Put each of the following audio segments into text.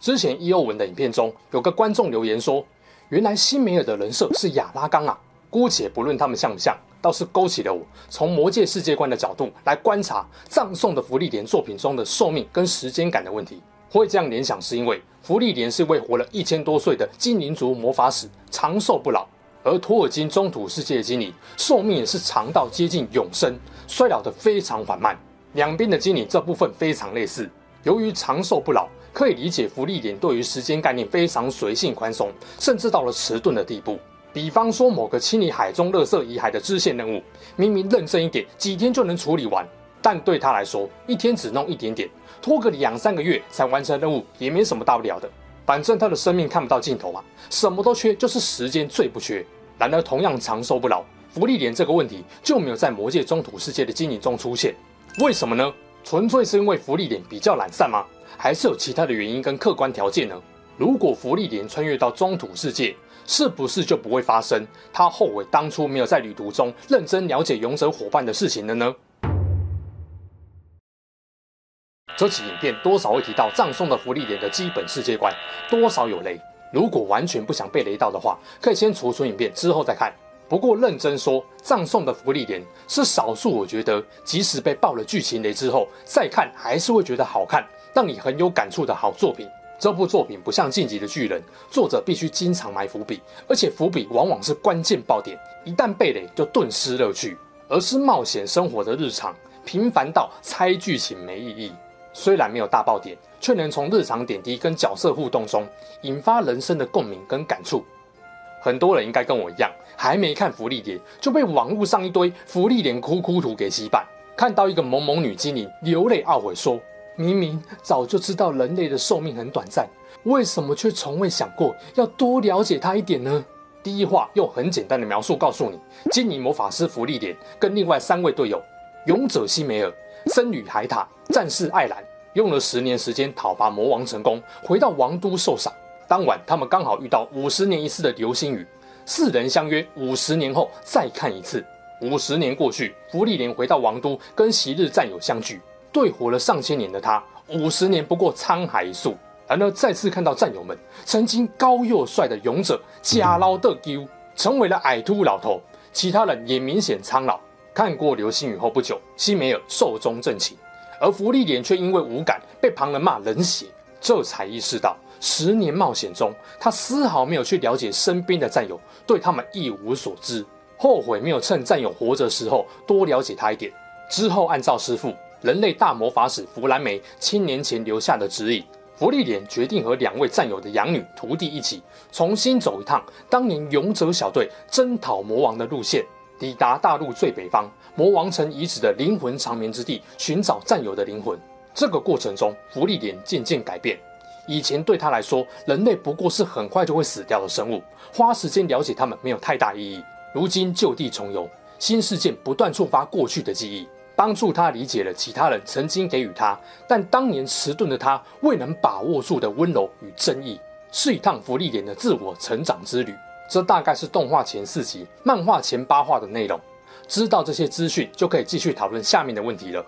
之前 E.O. 文的影片中，有个观众留言说：“原来辛梅尔的人设是亚拉冈啊！”姑且不论他们像不像，倒是勾起了我从魔界世界观的角度来观察葬送的芙莉莲作品中的寿命跟时间感的问题。会这样联想，是因为芙莉莲是位活了一千多岁的精灵族魔法使，长寿不老；而托尔金中土世界的精灵寿命也是长到接近永生，衰老得非常缓慢。两边的精灵这部分非常类似，由于长寿不老。可以理解，福利点对于时间概念非常随性宽松，甚至到了迟钝的地步。比方说，某个清理海中垃圾遗骸的支线任务，明明认真一点，几天就能处理完，但对他来说，一天只弄一点点，拖个两三个月才完成任务，也没什么大不了的。反正他的生命看不到尽头嘛，什么都缺，就是时间最不缺。然而，同样长寿不老，福利点这个问题就没有在魔界中土世界的经营中出现。为什么呢？纯粹是因为福利点比较懒散吗？还是有其他的原因跟客观条件呢？如果福利莲穿越到中土世界，是不是就不会发生他后悔当初没有在旅途中认真了解勇者伙伴的事情了呢？这期影片多少会提到葬送的福利莲的基本世界观，多少有雷。如果完全不想被雷到的话，可以先储存影片之后再看。不过认真说，葬送的福利莲是少数我觉得即使被爆了剧情雷之后再看还是会觉得好看。让你很有感触的好作品。这部作品不像《进击的巨人》，作者必须经常埋伏笔，而且伏笔往往是关键爆点，一旦被雷就顿失乐趣。而是冒险生活的日常，平凡到猜剧情没意义。虽然没有大爆点，却能从日常点滴跟角色互动中引发人生的共鸣跟感触。很多人应该跟我一样，还没看芙莉莲就被网络上一堆芙莉莲哭哭图给洗版，看到一个萌萌女精灵流泪懊悔说。明明早就知道人类的寿命很短暂，为什么却从未想过要多了解它一点呢？第一话用很简单的描述告诉你：精灵魔法师芙莉莲跟另外三位队友勇者辛梅尔、僧侣海塔、战士艾兰，用了十年时间讨伐魔王成功，回到王都受赏。当晚，他们刚好遇到五十年一次的流星雨，四人相约五十年后再看一次。五十年过去，芙莉莲回到王都，跟昔日战友相聚。对活了上千年的他，五十年不过沧海一粟。然而再次看到战友们曾经高又帅的勇者加劳德丢成为了矮秃老头，其他人也明显苍老。看过流星雨后不久，辛梅尔寿终正寝，而芙莉莲却因为无感被旁人骂冷血，这才意识到十年冒险中他丝毫没有去了解身边的战友，对他们一无所知，后悔没有趁战友活着时候多了解他一点。之后按照师父。人类大魔法使弗兰梅千年前留下的指引，芙莉莲决定和两位战友的养女徒弟一起重新走一趟当年勇者小队征讨魔王的路线，抵达大陆最北方魔王城遗址的灵魂长眠之地，寻找战友的灵魂。这个过程中，芙莉莲渐渐改变。以前对他来说，人类不过是很快就会死掉的生物，花时间了解他们没有太大意义。如今旧地重游，新事件不断触发过去的记忆。帮助他理解了其他人曾经给予他，但当年迟钝的他未能把握住的温柔与真意，是一趟福利莲的自我成长之旅。这大概是动画前四集、漫画前八话的内容。知道这些资讯，就可以继续讨论下面的问题了。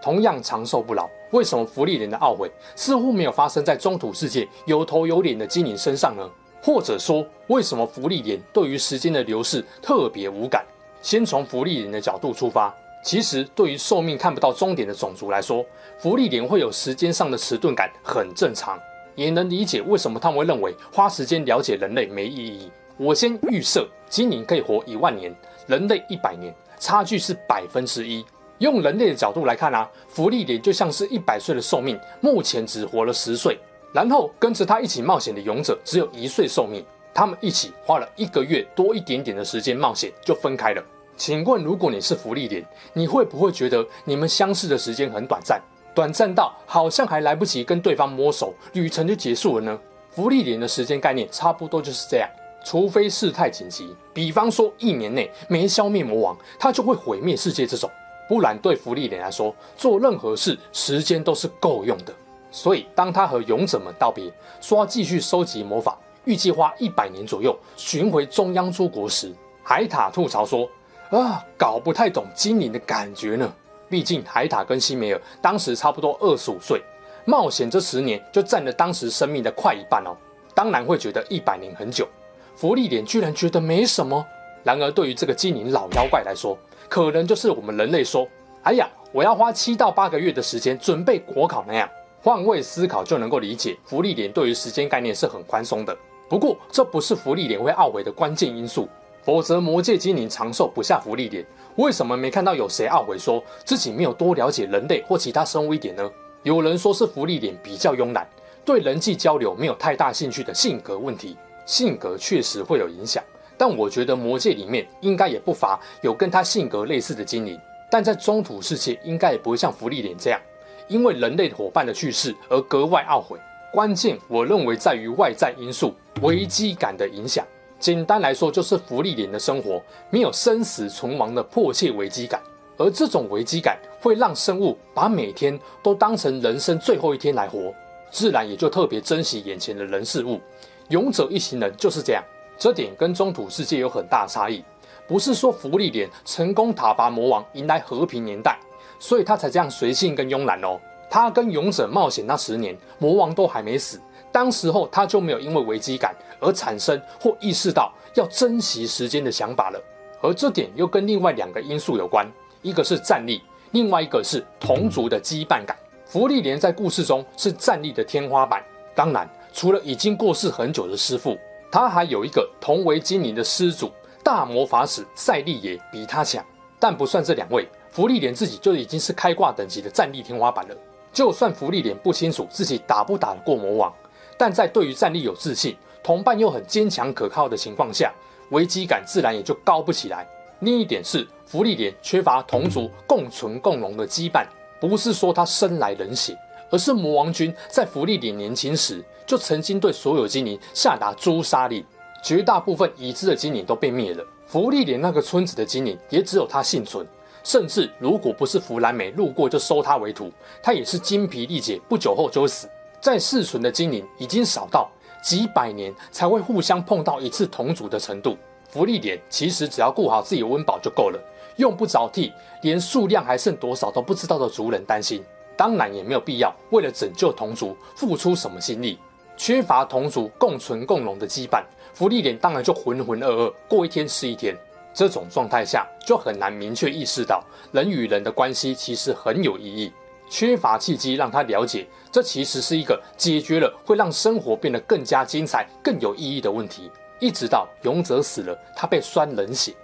同样长寿不老，为什么福利莲的懊悔似乎没有发生在中土世界有头有脸的精灵身上呢？或者说，为什么福利莲对于时间的流逝特别无感？先从福利莲的角度出发。其实，对于寿命看不到终点的种族来说，福利点会有时间上的迟钝感很正常，也能理解为什么他们会认为花时间了解人类没意义。我先预设，精灵可以活一万年，人类一百年，差距是百分之一。用人类的角度来看啊，福利点就像是一百岁的寿命，目前只活了十岁。然后跟着他一起冒险的勇者只有一岁寿命，他们一起花了一个月多一点点的时间冒险，就分开了。请问，如果你是芙莉莲，你会不会觉得你们相识的时间很短暂，短暂到好像还来不及跟对方摸手，旅程就结束了呢？芙莉莲的时间概念差不多就是这样，除非事态紧急，比方说一年内没消灭魔王，他就会毁灭世界这种，不然对芙莉莲来说，做任何事时间都是够用的。所以当他和勇者们道别，说要继续收集魔法，预计花一百年左右寻回中央诸国时，海塔吐槽说：“啊，搞不太懂精灵的感觉呢。毕竟海塔跟西梅尔当时差不多二十五岁。”冒险这十年就占了当时生命的快一半哦，当然会觉得一百年很久。福利点居然觉得没什么。然而对于这个精灵老妖怪来说，可能就是我们人类说：“哎呀，我要花七到八个月的时间准备国考那样。”换位思考就能够理解，芙莉莲对于时间概念是很宽松的。不过这不是福利点会懊悔的关键因素，否则魔界精灵长寿不下福利点。为什么没看到有谁懊悔说自己没有多了解人类或其他生物一点呢？有人说是福利点比较慵懒，对人际交流没有太大兴趣的性格问题。性格确实会有影响，但我觉得魔界里面应该也不乏有跟他性格类似的精灵。但在中土世界，应该也不会像福利点这样，因为人类伙伴的去世而格外懊悔。关键我认为在于外在因素危机感的影响。简单来说，就是福利莲的生活没有生死存亡的迫切危机感。而这种危机感会让生物把每天都当成人生最后一天来活，自然也就特别珍惜眼前的人事物。勇者一行人就是这样，这点跟中土世界有很大差异。不是说福利莲成功讨伐魔王，迎来和平年代，所以他才这样随性跟慵懒哦。他跟勇者冒险那十年，魔王都还没死，当时候他就没有因为危机感而产生或意识到要珍惜时间的想法了。而这点又跟另外两个因素有关。一个是战力，另外一个是同族的羁绊感。芙莉莲在故事中是战力的天花板。当然，除了已经过世很久的师父，他还有一个同为精灵的师祖大魔法使赛利也比他强。但不算这两位，芙莉莲自己就已经是开挂等级的战力天花板了。就算芙莉莲不清楚自己打不打得过魔王，但在对于战力有自信、同伴又很坚强可靠的情况下，危机感自然也就高不起来。另一点是，福利莲缺乏同族共存共荣的羁绊，不是说他生来冷血，而是魔王军在福利莲年轻时就曾经对所有精灵下达诛杀令，绝大部分已知的精灵都被灭了。福利莲那个村子的精灵也只有他幸存，甚至如果不是弗兰美路过就收他为徒，他也是精疲力竭，不久后就会死。在世存的精灵已经少到几百年才会互相碰到一次同族的程度。福利点其实只要顾好自己的温饱就够了，用不着替连数量还剩多少都不知道的族人担心。当然也没有必要为了拯救同族付出什么心力。缺乏同族共存共荣的羁绊，福利点当然就浑浑噩噩过一天是一天。这种状态下就很难明确意识到人与人的关系其实很有意义。缺乏契机让他了解，这其实是一个解决了会让生活变得更加精彩、更有意义的问题。一直到勇者死了，他被酸冷血。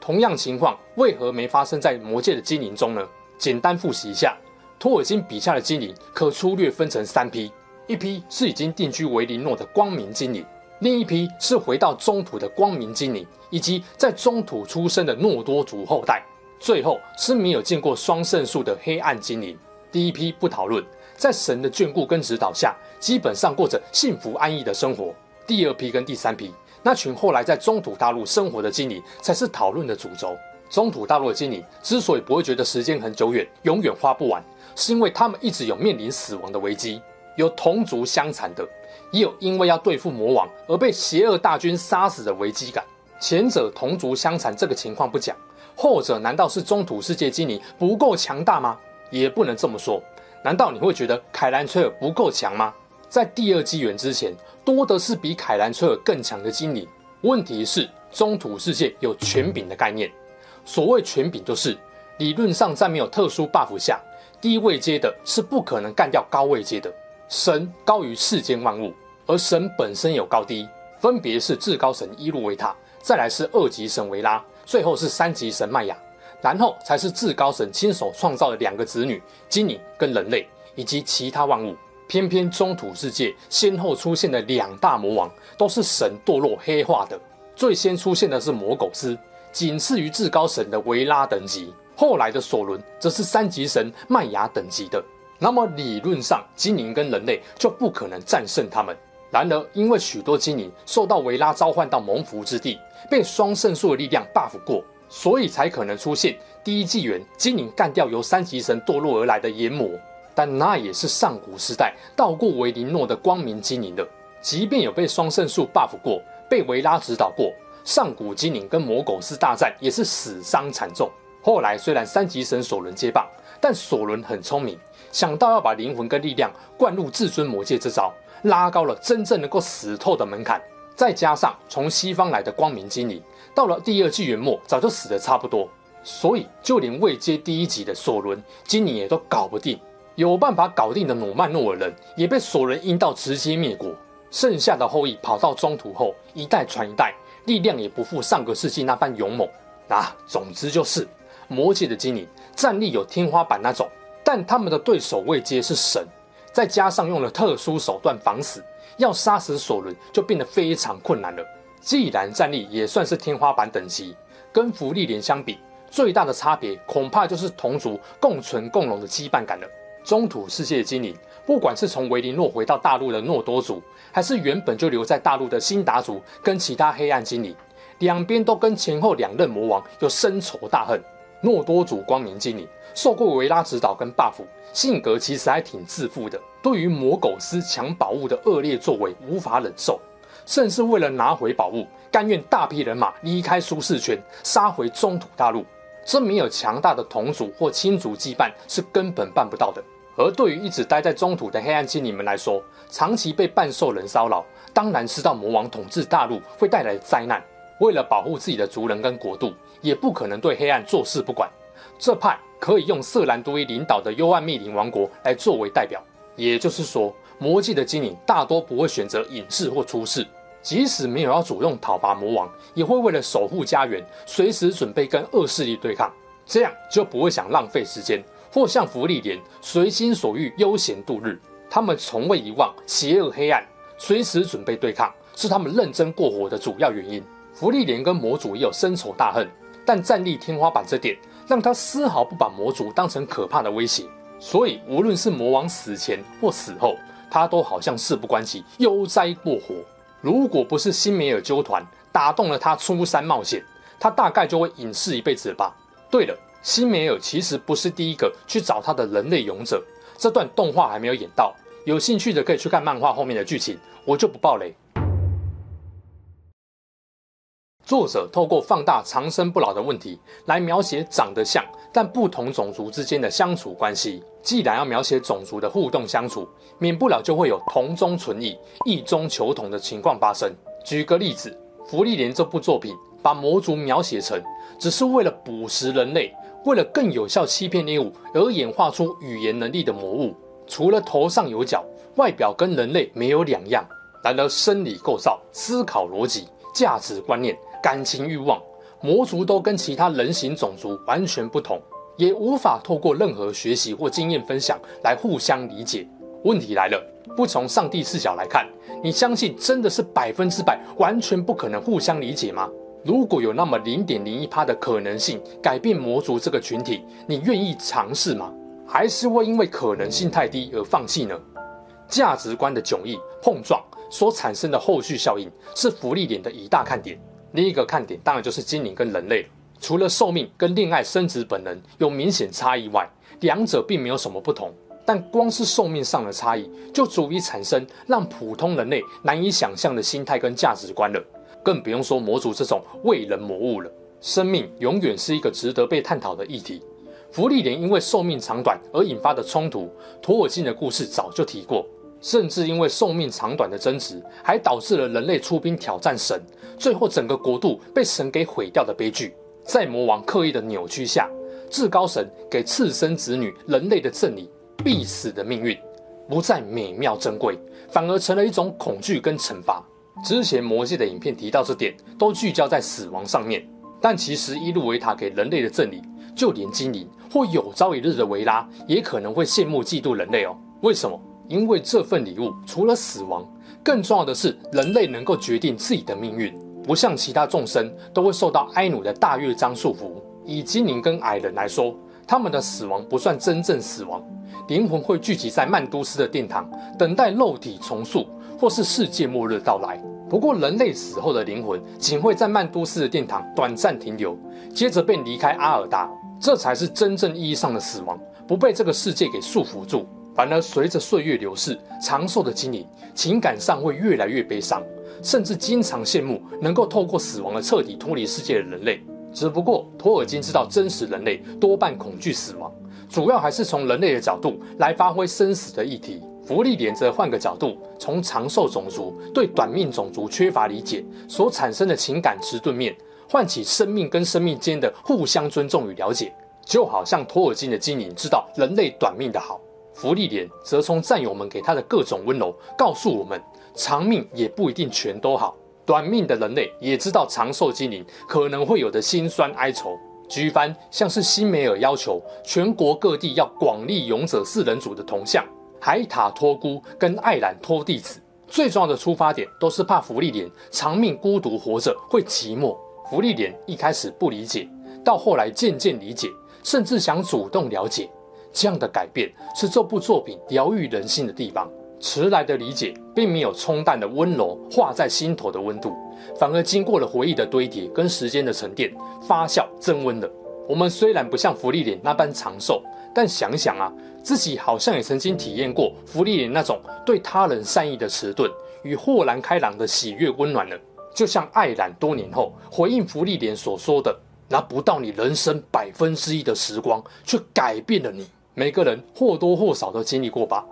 同样情况为何没发生在魔界的精灵中呢？简单复习一下，托尔金笔下的精灵可粗略分成三批：一批是已经定居维林诺的光明精灵，另一批是回到中土的光明精灵，以及在中土出生的诺多族后代；最后是没有见过双圣树的黑暗精灵。第一批不讨论，在神的眷顾跟指导下，基本上过着幸福安逸的生活。第二批跟第三批，那群后来在中土大陆生活的精灵才是讨论的主轴。中土大陆的精灵之所以不会觉得时间很久远，永远花不完，是因为他们一直有面临死亡的危机，有同族相残的，也有因为要对付魔王而被邪恶大军杀死的危机感。前者同族相残这个情况不讲，后者难道是中土世界精灵不够强大吗？也不能这么说。难道你会觉得凯兰崔尔不够强吗？在第二纪元之前，多的是比凯兰崔尔更强的精灵。问题是，中土世界有权柄的概念。所谓权柄，就是理论上在没有特殊 buff 下，低位阶的是不可能干掉高位阶的。神高于世间万物，而神本身有高低，分别是至高神伊露维塔，再来是二级神维拉，最后是三级神麦雅，然后才是至高神亲手创造的两个子女精灵跟人类以及其他万物。偏偏中土世界先后出现的两大魔王都是神堕落黑化的，最先出现的是魔苟斯，仅次于至高神的维拉等级，后来的索伦则是三级神麦雅等级的。那么理论上，精灵跟人类就不可能战胜他们。然而，因为许多精灵受到维拉召唤到蒙福之地，被双圣树的力量 buff 过，所以才可能出现第一纪元精灵干掉由三级神堕落而来的炎魔。但那也是上古时代到过维林诺的光明精灵了。即便有被双圣树 buff 过，被维拉指导过，上古精灵跟魔狗斯大战也是死伤惨重。后来虽然三级神索伦接棒，但索伦很聪明，想到要把灵魂跟力量灌入至尊魔戒这招，拉高了真正能够死透的门槛。再加上从西方来的光明精灵，到了第二纪元末早就死得差不多，所以就连未接第一集的索伦精灵也都搞不定。有办法搞定的努曼诺尔人也被索伦阴道直接灭国。剩下的后裔跑到中土后，一代传一代，力量也不复上个世纪那般勇猛。啊，总之就是魔界的精灵战力有天花板那种，但他们的对手未接是神，再加上用了特殊手段防死，要杀死索伦就变得非常困难了。既然战力也算是天花板等级，跟芙莉莲相比，最大的差别恐怕就是同族共存共荣的羁绊感了。中土世界精灵，不管是从维林诺回到大陆的诺多族，还是原本就留在大陆的辛达族跟其他黑暗精灵，两边都跟前后两任魔王有深仇大恨。诺多族光明精灵受过维拉指导跟 buff，性格其实还挺自负的，对于魔苟斯抢宝物的恶劣作为无法忍受，甚至为了拿回宝物，甘愿大批人马离开舒适圈，杀回中土大陆。这没有强大的同族或亲族羁绊是根本办不到的。而对于一直待在中土的黑暗精灵们来说，长期被半兽人骚扰，当然知道魔王统治大陆会带来的灾难。为了保护自己的族人跟国度，也不可能对黑暗坐视不管。这派可以用瑟兰多伊领导的幽暗密林王国来作为代表。也就是说，魔界的精灵大多不会选择隐世或出世，即使没有要主动讨伐魔王，也会为了守护家园，随时准备跟恶势力对抗。这样就不会想浪费时间。或像福利莲随心所欲悠闲度日，他们从未遗忘邪恶黑暗，随时准备对抗，是他们认真过活的主要原因。福利莲跟魔族也有深仇大恨，但战力天花板这点让他丝毫不把魔族当成可怕的威胁，所以无论是魔王死前或死后，他都好像事不关己，悠哉过活。如果不是辛梅尔纠团打动了他出山冒险，他大概就会隐世一辈子了吧。对了。辛梅尔其实不是第一个去找他的人类勇者，这段动画还没有演到，有兴趣的可以去看漫画后面的剧情，我就不爆雷。作者透过放大长生不老的问题来描写长得像但不同种族之间的相处关系。既然要描写种族的互动相处，免不了就会有同中存异、异中求同的情况发生。举个例子，《芙莉莲》这部作品把魔族描写成只是为了捕食人类。为了更有效欺骗猎物而演化出语言能力的魔物，除了头上有角，外表跟人类没有两样。然而生理构造、思考逻辑、价值观念、感情欲望，魔族都跟其他人形种族完全不同，也无法透过任何学习或经验分享来互相理解。问题来了，不从上帝视角来看，你相信真的是百分之百完全不可能互相理解吗？如果有那么零点零一趴的可能性改变魔族这个群体，你愿意尝试吗？还是会因为可能性太低而放弃呢？价值观的迥异碰撞所产生的后续效应是福利点的一大看点。另一个看点当然就是精灵跟人类。除了寿命跟恋爱生殖本能有明显差异外，两者并没有什么不同。但光是寿命上的差异，就足以产生让普通人类难以想象的心态跟价值观了。更不用说魔族这种为人魔物了。生命永远是一个值得被探讨的议题。芙莉莲因为寿命长短而引发的冲突，托尔金的故事早就提过。甚至因为寿命长短的争执，还导致了人类出兵挑战神，最后整个国度被神给毁掉的悲剧。在魔王刻意的扭曲下，至高神给次生子女人类的赠礼必死的命运，不再美妙珍贵，反而成了一种恐惧跟惩罚。之前魔界的影片提到这点，都聚焦在死亡上面。但其实伊露维塔给人类的赠礼，就连精灵或有朝一日的维拉，也可能会羡慕嫉妒人类哦。为什么？因为这份礼物除了死亡，更重要的是人类能够决定自己的命运，不像其他众生都会受到埃努的大乐章束缚。以精灵跟矮人来说，他们的死亡不算真正死亡，灵魂会聚集在曼都斯的殿堂，等待肉体重塑。或是世界末日到来。不过，人类死后的灵魂仅会在曼都斯的殿堂短暂停留，接着便离开阿尔达，这才是真正意义上的死亡，不被这个世界给束缚住。反而随着岁月流逝，长寿的精灵情感上会越来越悲伤，甚至经常羡慕能够透过死亡而彻底脱离世界的人类。只不过，托尔金知道真实人类多半恐惧死亡，主要还是从人类的角度来发挥生死的议题。芙莉莲则换个角度，从长寿种族对短命种族缺乏理解所产生的情感迟钝面，唤起生命跟生命间的互相尊重与了解。就好像托尔金的精灵知道人类短命的好，芙莉莲则从战友们给他的各种温柔，告诉我们长命也不一定全都好。短命的人类也知道长寿精灵可能会有的辛酸哀愁。举凡像是辛梅尔要求全国各地要广立勇者四人组的铜像。海塔托孤跟艾兰托弟子最重要的出发点都是怕芙莉莲长命孤独活着会寂寞。芙莉莲一开始不理解，到后来渐渐理解，甚至想主动了解。这样的改变是这部作品疗愈人心的地方。迟来的理解并没有冲淡的温柔化在心头的温度，反而经过了回忆的堆叠跟时间的沉淀发酵增温了。我们虽然不像福利莲那般长寿。但想想啊，自己好像也曾经体验过福利莲那种对他人善意的迟钝与豁然开朗的喜悦温暖了。就像艾兰多年后回应福利莲所说的：“拿不到你人生百分之一的时光，却改变了你。”每个人或多或少都经历过吧。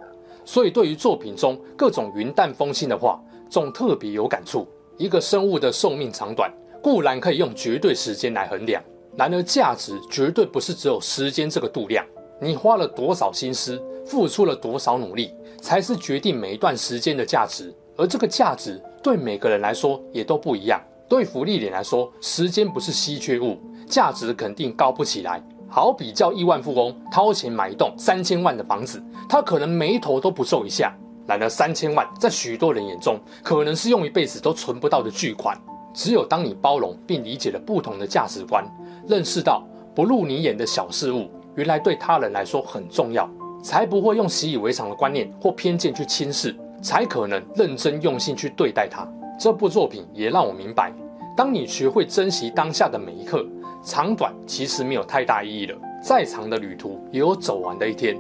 所以对于作品中各种云淡风轻的话，总特别有感触。一个生物的寿命长短固然可以用绝对时间来衡量，然而价值绝对不是只有时间这个度量。你花了多少心思，付出了多少努力，才是决定每一段时间的价值。而这个价值对每个人来说也都不一样。对福利脸来说，时间不是稀缺物，价值肯定高不起来。好比叫亿万富翁掏钱买一栋三千万的房子，他可能眉头都不皱一下。然而三千万在许多人眼中，可能是用一辈子都存不到的巨款。只有当你包容并理解了不同的价值观，认识到不入你眼的小事物，原来对他人来说很重要，才不会用习以为常的观念或偏见去轻视，才可能认真用心去对待它。这部作品也让我明白，当你学会珍惜当下的每一刻，长短其实没有太大意义了。再长的旅途也有走完的一天。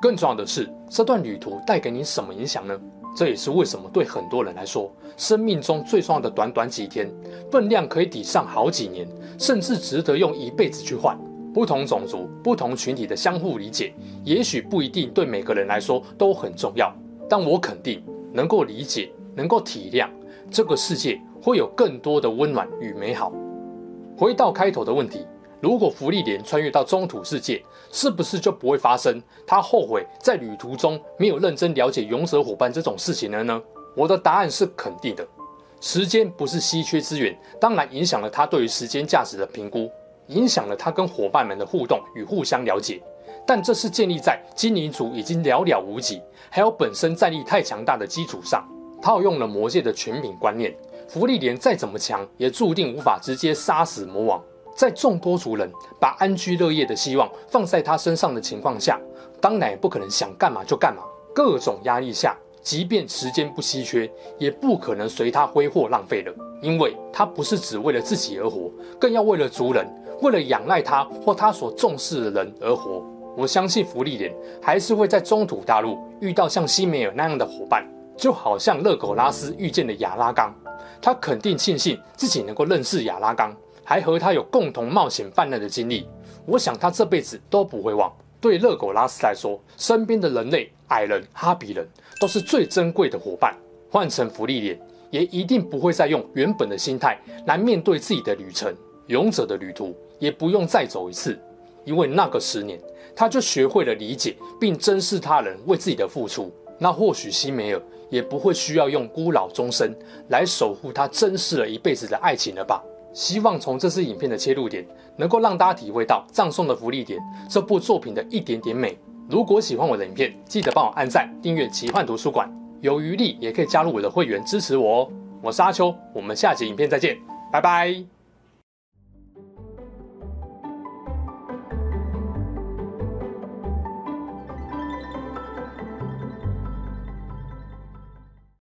更重要的是，这段旅途带给你什么影响呢？这也是为什么对很多人来说，生命中最重要的短短几天，分量可以抵上好几年，甚至值得用一辈子去换。不同种族、不同群体的相互理解，也许不一定对每个人来说都很重要。但我肯定，能够理解、能够体谅，这个世界会有更多的温暖与美好。回到开头的问题，如果芙莉莲穿越到中土世界，是不是就不会发生他后悔在旅途中没有认真了解勇者伙伴这种事情了呢？我的答案是肯定的。时间不是稀缺资源，当然影响了他对于时间价值的评估。影响了他跟伙伴们的互动与互相了解，但这是建立在精灵族已经寥寥无几，还有本身战力太强大的基础上。套用了魔界的全品观念，福利莲再怎么强，也注定无法直接杀死魔王。在众多族人把安居乐业的希望放在他身上的情况下，当然也不可能想干嘛就干嘛。各种压力下，即便时间不稀缺，也不可能随他挥霍浪费了，因为他不是只为了自己而活，更要为了族人。为了仰赖他或他所重视的人而活，我相信福利莲还是会在中土大陆遇到像辛梅尔那样的伙伴，就好像勒苟拉斯遇见了亚拉冈，他肯定庆幸自己能够认识亚拉冈，还和他有共同冒险犯难的经历。我想他这辈子都不会忘。对热狗拉斯来说，身边的人类、矮人、哈比人都是最珍贵的伙伴。换成芙莉莲，也一定不会再用原本的心态来面对自己的旅程。勇者的旅途也不用再走一次，因为那个十年，他就学会了理解并珍视他人为自己的付出。那或许辛梅尔也不会需要用孤老终生来守护他珍视了一辈子的爱情了吧？希望从这支影片的切入点，能够让大家体会到葬送的芙莉莲这部作品的一点点美。如果喜欢我的影片，记得帮我按赞、订阅奇幻图书馆，有余力也可以加入我的会员支持我哦。我是阿秋，我们下集影片再见，拜拜。